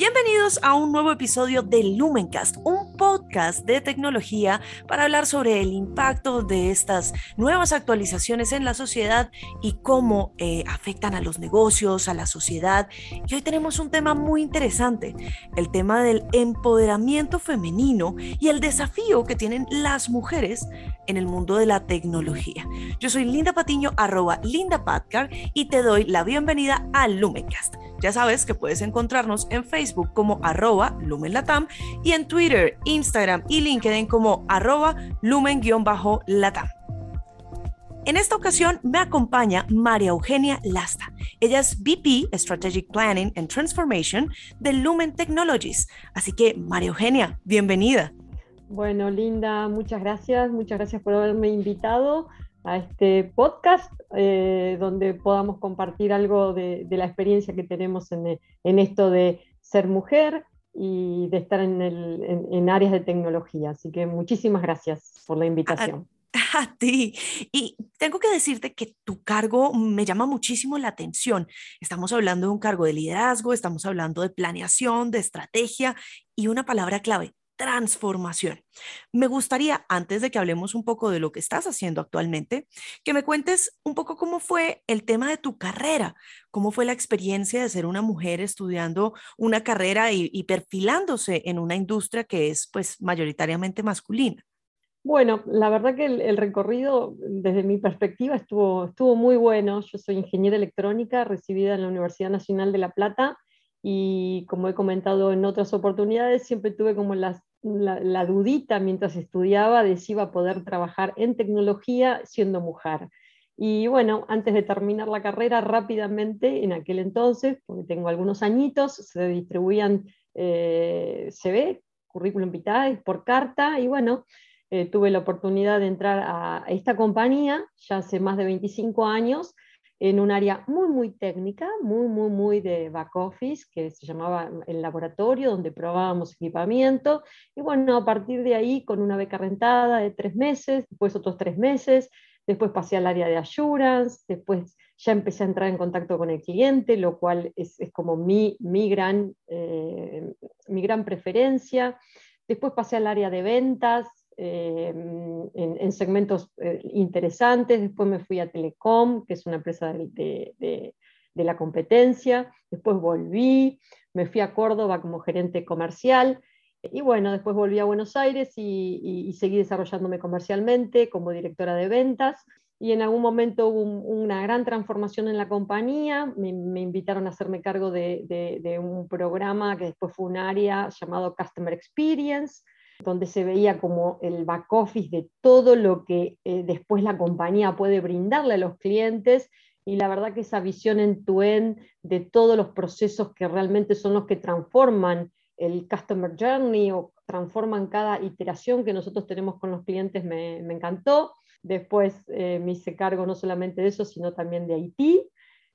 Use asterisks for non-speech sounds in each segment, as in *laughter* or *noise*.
Bienvenidos a un nuevo episodio de Lumencast, un podcast de tecnología para hablar sobre el impacto de estas nuevas actualizaciones en la sociedad y cómo eh, afectan a los negocios, a la sociedad. Y hoy tenemos un tema muy interesante, el tema del empoderamiento femenino y el desafío que tienen las mujeres en el mundo de la tecnología. Yo soy Linda Patiño, arroba Linda Patcar, y te doy la bienvenida a Lumencast. Ya sabes que puedes encontrarnos en Facebook como arroba lumenlatam y en Twitter, Instagram y LinkedIn como arroba lumen-latam. En esta ocasión me acompaña María Eugenia Lasta. Ella es VP Strategic Planning and Transformation de Lumen Technologies. Así que, María Eugenia, bienvenida. Bueno, Linda, muchas gracias. Muchas gracias por haberme invitado a este podcast eh, donde podamos compartir algo de, la experiencia que tenemos en, esto de ser mujer y de estar en, áreas de tecnología. Así que muchísimas gracias por la invitación. A, *laughs* a ti. Y tengo que decirte que tu cargo me llama muchísimo la atención. Estamos hablando de un cargo de liderazgo, estamos hablando de planeación, de estrategia y una palabra clave, transformación. Me gustaría, antes de que hablemos un poco de lo que estás haciendo actualmente, que me cuentes un poco cómo fue el tema de tu carrera, cómo fue la experiencia de ser una mujer estudiando una carrera y, perfilándose en una industria que es pues mayoritariamente masculina. Bueno, la verdad que el, recorrido desde mi perspectiva estuvo, estuvo muy bueno. Yo soy ingeniera electrónica recibida en la Universidad Nacional de La Plata y como he comentado en otras oportunidades, siempre tuve como las la, dudita mientras estudiaba de si iba a poder trabajar en tecnología siendo mujer. Y bueno, antes de terminar la carrera, rápidamente, en aquel entonces, porque tengo algunos añitos, se distribuían eh, CV, currículum vitae, por carta, y bueno, eh, tuve la oportunidad de entrar a esta compañía ya hace más de 25 años, en un área muy, muy técnica, muy, muy, muy de back office, que se llamaba el laboratorio, donde probábamos equipamiento. Y bueno, a partir de ahí, con una beca rentada de tres meses, después otros tres meses, después pasé al área de assurance, después ya empecé a entrar en contacto con el cliente, lo cual es, es como mi, mi, gran, eh, mi gran preferencia. Después pasé al área de ventas, eh, en, segmentos eh, interesantes. Después me fui a Telecom, que es una empresa de, la competencia. Después volví, me fui a Córdoba como gerente comercial. Y bueno, después volví a Buenos Aires y, seguí desarrollándome comercialmente como directora de ventas. Y en algún momento hubo una gran transformación en la compañía. Me, me invitaron a hacerme cargo de, un programa que después fue un área llamado Customer Experience, donde se veía como el back office de todo lo que eh, después la compañía puede brindarle a los clientes y la verdad que esa visión en tu end de todos los procesos que realmente son los que transforman el customer journey o transforman cada iteración que nosotros tenemos con los clientes me, encantó. Después eh, me hice cargo no solamente de eso, sino también de Haití.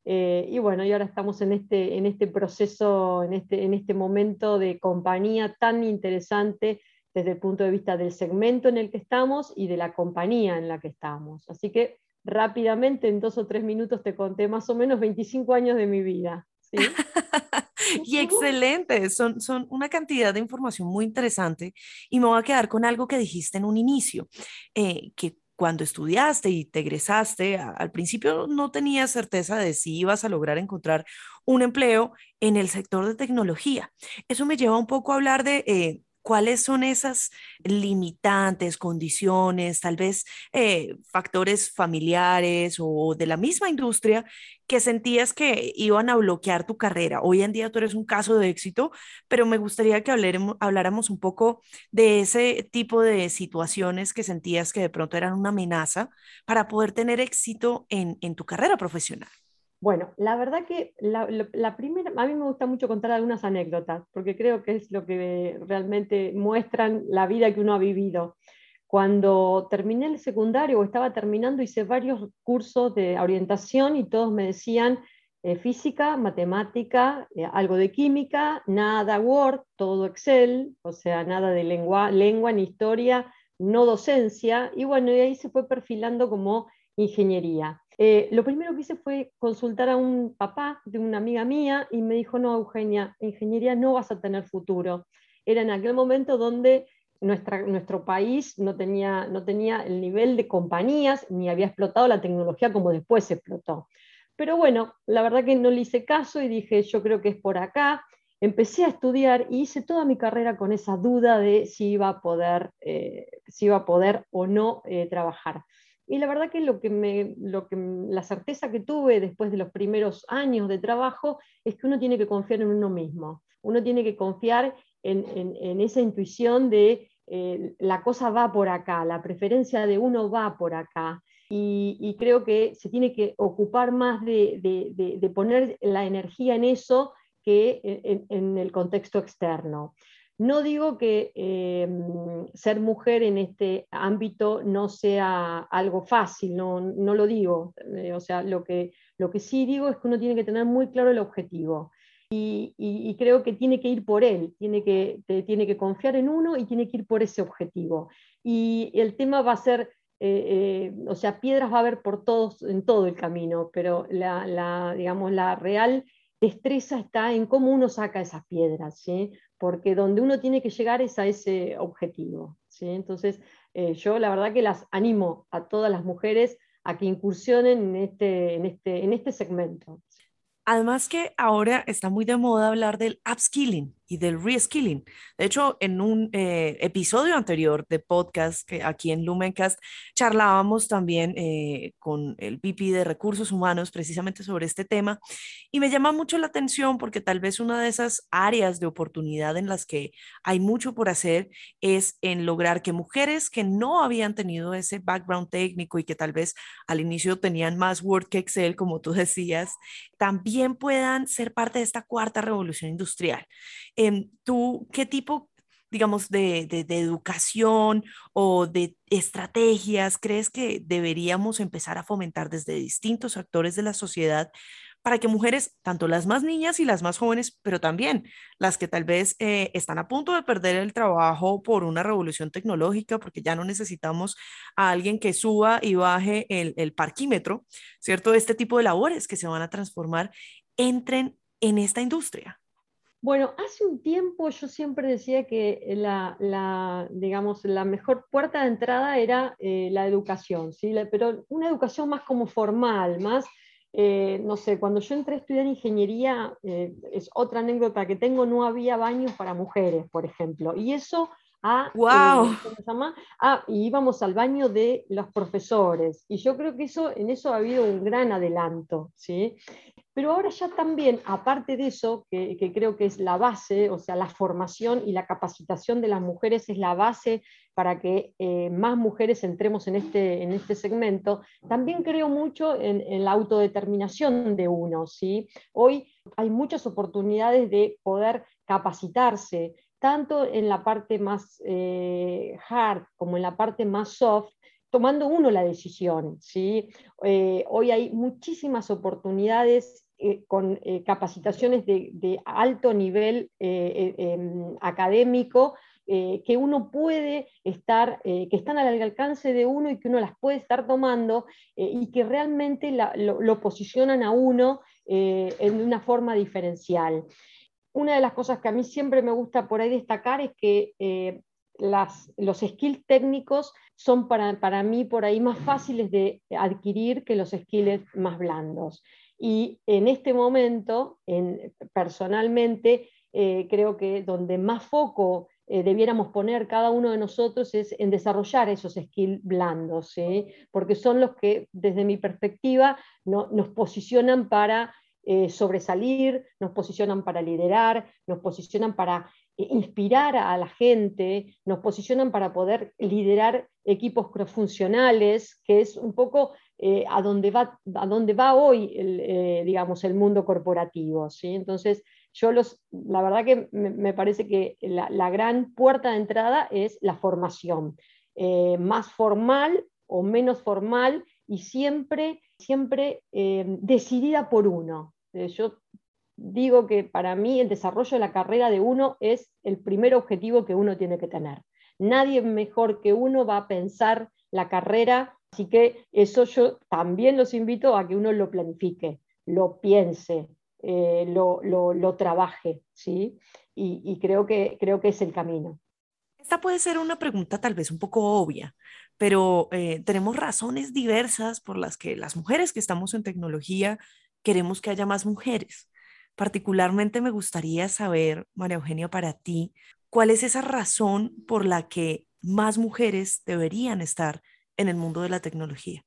Eh, y bueno, y ahora estamos en este, en este proceso, en este, en este momento de compañía tan interesante desde el punto de vista del segmento en el que estamos y de la compañía en la que estamos. Así que rápidamente, en dos o tres minutos, te conté más o menos 25 años de mi vida. *laughs* y excelente, son, son una cantidad de información muy interesante y me voy a quedar con algo que dijiste en un inicio, eh, que cuando estudiaste y te egresaste, al principio no tenías certeza de si ibas a lograr encontrar un empleo en el sector de tecnología. Eso me lleva un poco a hablar de eh, cuáles son esas limitantes, condiciones, tal vez eh, factores familiares o de la misma industria que sentías que iban a bloquear tu carrera. Hoy en día tú eres un caso de éxito, pero me gustaría que habláramos un poco de ese tipo de situaciones que sentías que de pronto eran una amenaza para poder tener éxito en tu carrera profesional. Bueno, la verdad que la, primera, a mí me gusta mucho contar algunas anécdotas, porque creo que es lo que realmente muestran la vida que uno ha vivido. Cuando terminé el secundario o estaba terminando, hice varios cursos de orientación y todos me decían eh, física, matemática, eh, algo de química, nada Word, todo Excel, o sea, nada de lengua, lengua ni historia, no docencia, y bueno, y ahí se fue perfilando como ingeniería. Eh, lo primero que hice fue consultar a un papá de una amiga mía y me dijo, no, Eugenia, ingeniería no vas a tener futuro. Era en aquel momento donde nuestro país no tenía, no tenía el nivel de compañías ni había explotado la tecnología como después se explotó. Pero bueno, la verdad que no le hice caso y dije, yo creo que es por acá. Empecé a estudiar y hice toda mi carrera con esa duda de si iba a poder, eh, si iba a poder o no eh, trabajar. Y la verdad que, lo que, me, lo que la certeza que tuve después de los primeros años de trabajo es que uno tiene que confiar en uno mismo. Uno tiene que confiar en, en, esa intuición de eh, la cosa va por acá, la preferencia de uno va por acá. Y, creo que se tiene que ocupar más de, de, de poner la energía en eso que en, en el contexto externo. No digo que eh, ser mujer en este ámbito no sea algo fácil, no, lo digo. Eh, o sea, lo que, lo que sí digo es que uno tiene que tener muy claro el objetivo. Y, creo que tiene que ir por él, tiene que, confiar en uno y tiene que ir por ese objetivo. Y el tema va a ser, eh, o sea, piedras va a haber por todos, en todo el camino, pero la, digamos, la real destreza está en cómo uno saca esas piedras, ¿sí? porque donde uno tiene que llegar es a ese objetivo. ¿sí? Entonces, eh, yo la verdad que las animo a todas las mujeres a que incursionen en este, en este, en este segmento. Además que ahora está muy de moda hablar del upskilling y del reskilling. De hecho, en un eh, episodio anterior de podcast que aquí en Lumencast charlábamos también eh, con el VP de Recursos Humanos precisamente sobre este tema y me llama mucho la atención porque tal vez una de esas áreas de oportunidad en las que hay mucho por hacer es en lograr que mujeres que no habían tenido ese background técnico y que tal vez al inicio tenían más Word que Excel, como tú decías, también puedan ser parte de esta cuarta revolución industrial. ¿Tú qué tipo, digamos, de, de, educación o de estrategias crees que deberíamos empezar a fomentar desde distintos actores de la sociedad para que mujeres, tanto las más niñas y las más jóvenes, pero también las que tal vez eh, están a punto de perder el trabajo por una revolución tecnológica, porque ya no necesitamos a alguien que suba y baje el, el parquímetro, ¿cierto? Este tipo de labores que se van a transformar, entren en esta industria. Bueno, hace un tiempo yo siempre decía que la, digamos, la mejor puerta de entrada era eh, la educación, ¿sí? pero una educación más como formal, más, eh, no sé, cuando yo entré a estudiar ingeniería, eh, es otra anécdota que tengo, no había baños para mujeres, por ejemplo, y eso a, wow. ¿cómo se llama? Ah, y íbamos al baño de los profesores. Y yo creo que eso, en eso ha habido un gran adelanto. ¿sí? Pero ahora ya también, aparte de eso, que, creo que es la base, o sea, la formación y la capacitación de las mujeres es la base para que eh, más mujeres entremos en este, en este segmento, también creo mucho en, la autodeterminación de uno. ¿sí? Hoy hay muchas oportunidades de poder capacitarse, tanto en la parte más eh, hard como en la parte más soft, tomando uno la decisión. ¿sí? Eh, hoy hay muchísimas oportunidades eh, con eh, capacitaciones de, alto nivel eh, em, académico que uno puede estar, que están al alcance de uno y que uno las puede estar tomando y que realmente lo, posicionan a uno en una forma diferencial. Una de las cosas que a mí siempre me gusta por ahí destacar es que las, los skills técnicos son para, para, mí por ahí más fáciles de adquirir que los skills más blandos. Y en este momento, personalmente, eh, creo que donde más foco eh, debiéramos poner cada uno de nosotros es en desarrollar esos skills blandos, porque son los que, desde mi perspectiva, nos posicionan para eh, sobresalir, nos posicionan para liderar, nos posicionan para inspirar a la gente, nos posicionan para poder liderar equipos cross-funcionales, que es un poco eh, a, dónde va, a va hoy el, eh, digamos, el mundo corporativo. ¿sí? Entonces, yo los, la verdad que me, parece que la, gran puerta de entrada es la formación, eh, más formal o menos formal y siempre, siempre decidida por uno. yo digo que para mí el desarrollo de la carrera de uno es el primer objetivo que uno tiene que tener. Nadie mejor que uno va a pensar la carrera Así que eso yo también los invito a que uno lo planifique, lo piense, eh, lo, trabaje, ¿sí? Y, creo, que, creo que es el camino. Esta puede ser una pregunta tal vez un poco obvia, pero eh, tenemos razones diversas por las que las mujeres que estamos en tecnología queremos que haya más mujeres. Particularmente me gustaría saber, María Eugenia, para ti, cuál es esa razón por la que más mujeres deberían estar en el mundo de la tecnología.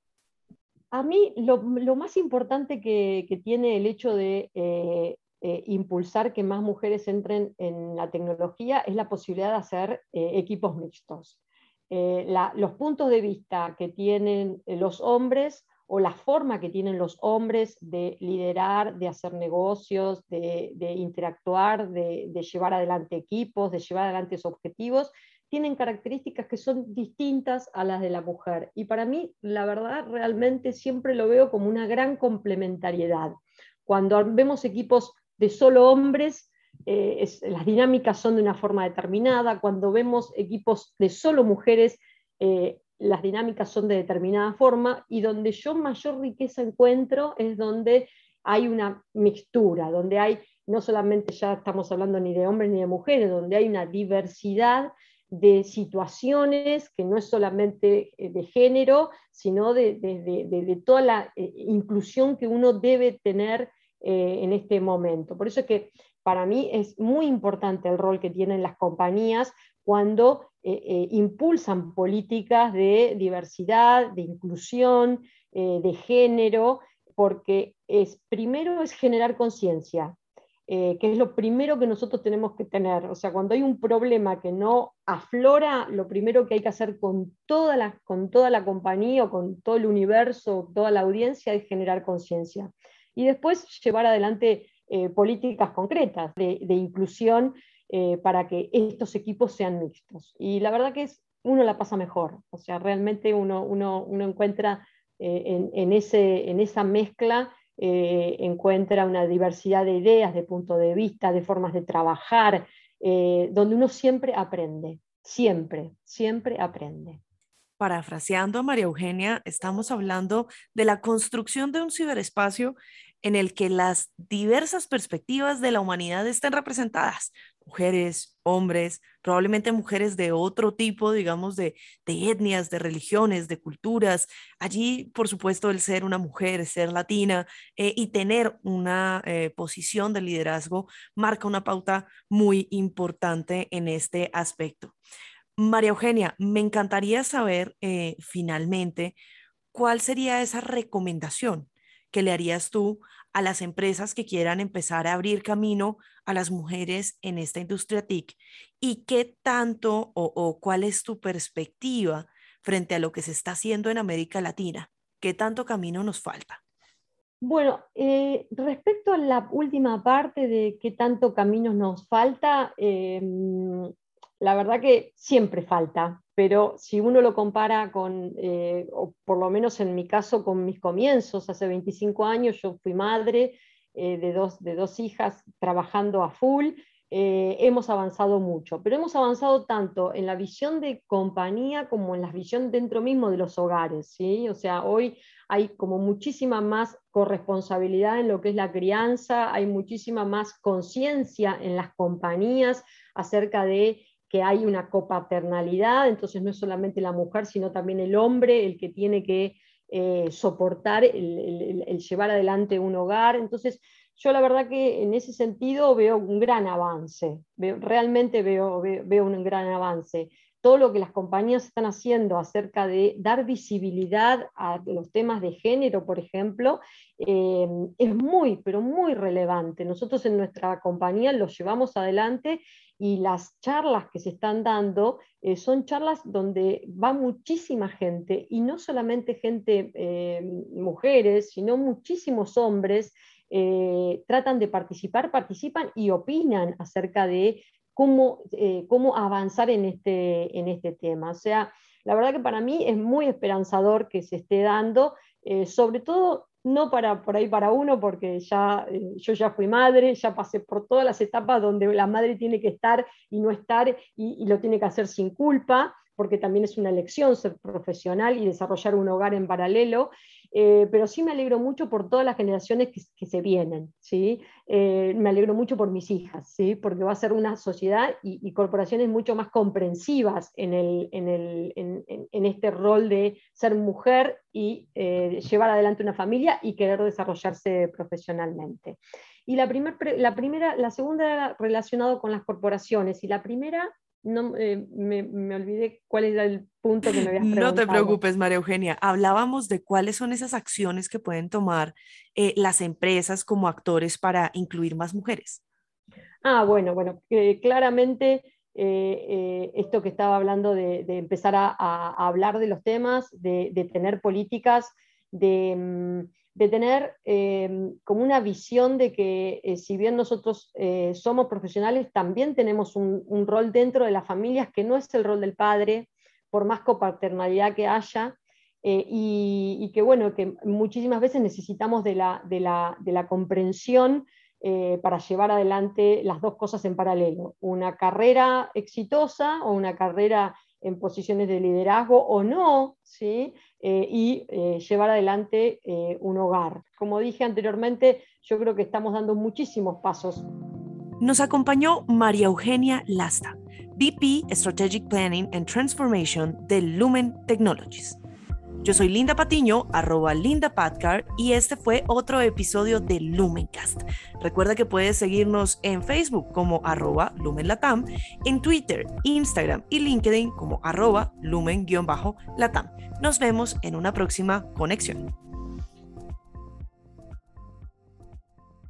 A mí lo, más importante que, tiene el hecho de eh, eh, impulsar que más mujeres entren en la tecnología es la posibilidad de hacer eh, equipos mixtos. los puntos de vista que tienen los hombres o la forma que tienen los hombres de liderar, de hacer negocios, de, interactuar, de, llevar adelante equipos, de llevar adelante objetivos, tienen características que son distintas a las de la mujer. Y para mí, la verdad, realmente siempre lo veo como una gran complementariedad. Cuando vemos equipos de solo hombres, eh, las dinámicas son de una forma determinada. Cuando vemos equipos de solo mujeres, eh, las dinámicas son de determinada forma y donde yo mayor riqueza encuentro es donde hay una mixtura, donde hay, no solamente ya estamos hablando ni de hombres ni de mujeres, donde hay una diversidad de situaciones que no es solamente eh, de género, sino de, toda la eh, inclusión que uno debe tener eh, en este momento. Por eso es que para mí es muy importante el rol que tienen las compañías cuando impulsan políticas de diversidad, de inclusión, de género, porque es, primero es generar conciencia, eh, que es lo primero que nosotros tenemos que tener. O sea, cuando hay un problema que no aflora, lo primero que hay que hacer con toda la, con toda la compañía o con todo el universo, toda la audiencia, es generar conciencia. Y después llevar adelante eh, políticas concretas de, inclusión eh, para que estos equipos sean mixtos. Y la verdad que es, uno la pasa mejor. O sea, realmente uno, uno, uno encuentra en, en, ese, en esa mezcla eh, encuentra una diversidad de ideas, de puntos de vista, de formas de trabajar, eh, donde uno siempre aprende, siempre, siempre aprende. Parafraseando a María Eugenia, estamos hablando de la construcción de un ciberespacio en el que las diversas perspectivas de la humanidad estén representadas, mujeres, hombres, probablemente mujeres de otro tipo, digamos, de, etnias, de religiones, de culturas. Allí, por supuesto, el ser una mujer, ser latina eh, y tener una eh, posición de liderazgo marca una pauta muy importante en este aspecto. María Eugenia, me encantaría saber eh, finalmente cuál sería esa recomendación que le harías tú a las empresas que quieran empezar a abrir camino a las mujeres en esta industria TIC y qué tanto o, cuál es tu perspectiva frente a lo que se está haciendo en América Latina? ¿Qué tanto camino nos falta? Bueno, eh, respecto a la última parte de qué tanto camino nos falta, em, la verdad que siempre falta, pero si uno lo compara con, eh, o por lo menos en mi caso, con mis comienzos, hace 25 años yo fui madre eh, de, dos, de dos hijas trabajando a full, eh, hemos avanzado mucho, pero hemos avanzado tanto en la visión de compañía como en la visión dentro mismo de los hogares, ¿sí? O sea, hoy hay como muchísima más corresponsabilidad en lo que es la crianza, hay muchísima más conciencia en las compañías acerca de que hay una copaternalidad, entonces no es solamente la mujer, sino también el hombre el que tiene que eh, soportar el, llevar adelante un hogar. Entonces, yo la verdad que en ese sentido veo un gran avance, realmente veo, veo, un gran avance. Todo lo que las compañías están haciendo acerca de dar visibilidad a los temas de género, por ejemplo, eh, es muy, pero muy relevante. Nosotros en nuestra compañía lo llevamos adelante y las charlas que se están dando eh, son charlas donde va muchísima gente y no solamente gente, eh, mujeres, sino muchísimos hombres tratan de participar, participan y opinan acerca de cómo, cómo avanzar en este, en este tema. O sea, la verdad que para mí es muy esperanzador que se esté dando, sobre todo no para por ahí para uno, porque ya, eh, yo ya fui madre, ya pasé por todas las etapas donde la madre tiene que estar y no estar y, lo tiene que hacer sin culpa, porque también es una elección ser profesional y desarrollar un hogar en paralelo. Eh, pero sí me alegro mucho por todas las generaciones que, se vienen, ¿sí? Eh, me alegro mucho por mis hijas, ¿sí? porque va a ser una sociedad y, corporaciones mucho más comprensivas en, el, en, el, en, este rol de ser mujer y eh, llevar adelante una familia y querer desarrollarse profesionalmente. Y la, primer, la, primera, la segunda relacionado con las corporaciones y la primera no, eh, me, me, olvidé cuál era el punto que me habías preguntado. No te preocupes, María Eugenia. Hablábamos de cuáles son esas acciones que pueden tomar eh, las empresas como actores para incluir más mujeres. Ah, bueno, bueno, claramente eh, esto que estaba hablando de, empezar a, hablar de los temas, de, de tener políticas, de, mm, de tener em, como una visión de que eh, si bien nosotros eh, somos profesionales, también tenemos un, rol dentro de las familias que no es el rol del padre, por más copaternalidad que haya, eh, y, que bueno, que muchísimas veces necesitamos de la, de la, de la comprensión para llevar adelante las dos cosas en paralelo, una carrera exitosa o una carrera en posiciones de liderazgo o no, ¿sí? Eh, y eh, llevar adelante eh, un hogar. Como dije anteriormente, yo creo que estamos dando muchísimos pasos. Nos acompañó María Eugenia Lasta, VP Strategic Planning and Transformation de Lumen Technologies. Yo soy Linda Patiño, arroba Linda y este fue otro episodio de Lumencast. Recuerda que puedes seguirnos en Facebook como arroba LumenLatam, en Twitter, Instagram y LinkedIn como arroba Lumen-Latam. Nos vemos en una próxima conexión.